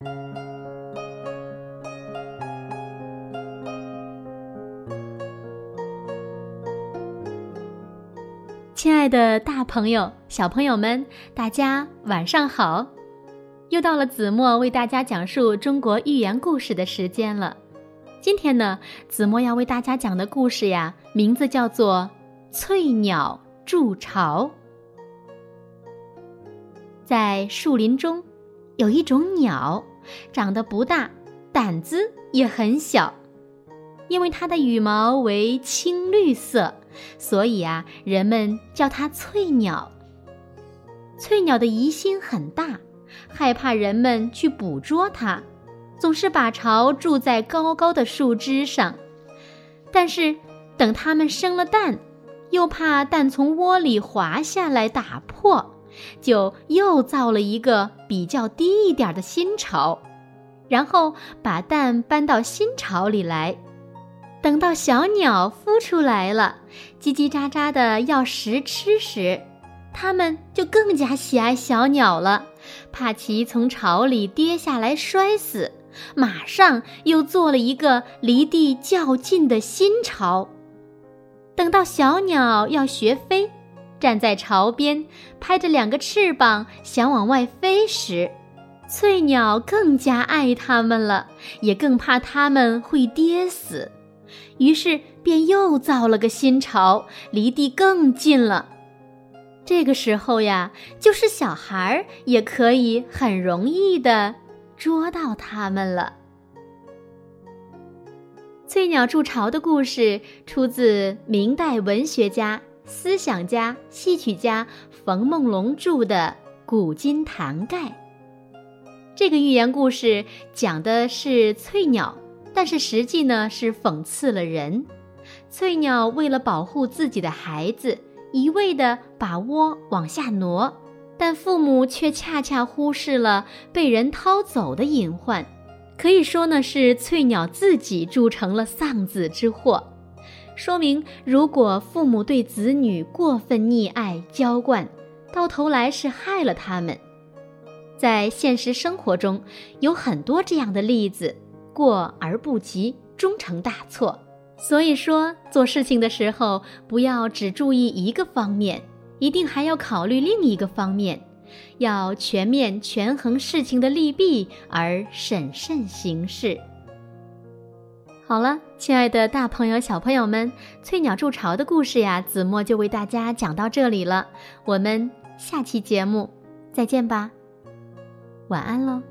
亲爱的，大朋友、小朋友们，大家晚上好！又到了子墨为大家讲述中国寓言故事的时间了。今天呢，子墨要为大家讲的故事呀，名字叫做《翠鸟筑巢》。在树林中，有一种鸟，长得不大，胆子也很小，因为它的羽毛为青绿色。所以啊，人们叫它翠鸟。翠鸟的疑心很大，害怕人们去捕捉它，总是把巢筑在高高的树枝上。但是，等它们生了蛋，又怕蛋从窝里滑下来打破，就又造了一个比较低一点的新巢，然后把蛋搬到新巢里来。等到小鸟孵出来了，叽叽喳喳的要食吃时，它们就更加喜爱小鸟了，怕其从巢里跌下来摔死，马上又做了一个离地较近的新巢。等到小鸟要学飞，站在巢边，拍着两个翅膀想往外飞时，翠鸟更加爱它们了，也更怕它们会跌死。于是便又造了个新巢，离地更近了。这个时候呀，就是小孩也可以很容易的捉到它们了。翠鸟筑巢的故事出自明代文学家、思想家、戏曲家冯梦龙著的《古今谭概》。这个寓言故事讲的是翠鸟。但是实际呢是讽刺了人。翠鸟为了保护自己的孩子，一味的把窝往下挪，但父母却恰恰忽视了被人掏走的隐患。可以说呢是翠鸟自己铸成了丧子之祸。说明如果父母对子女过分溺爱娇惯，到头来是害了他们。在现实生活中，有很多这样的例子。过而不及，终成大错。所以说，做事情的时候，不要只注意一个方面，一定还要考虑另一个方面，要全面权衡事情的利弊而审慎行事。好了，亲爱的大朋友、小朋友们，翠鸟筑巢的故事呀，子墨就为大家讲到这里了。我们下期节目再见吧，晚安喽。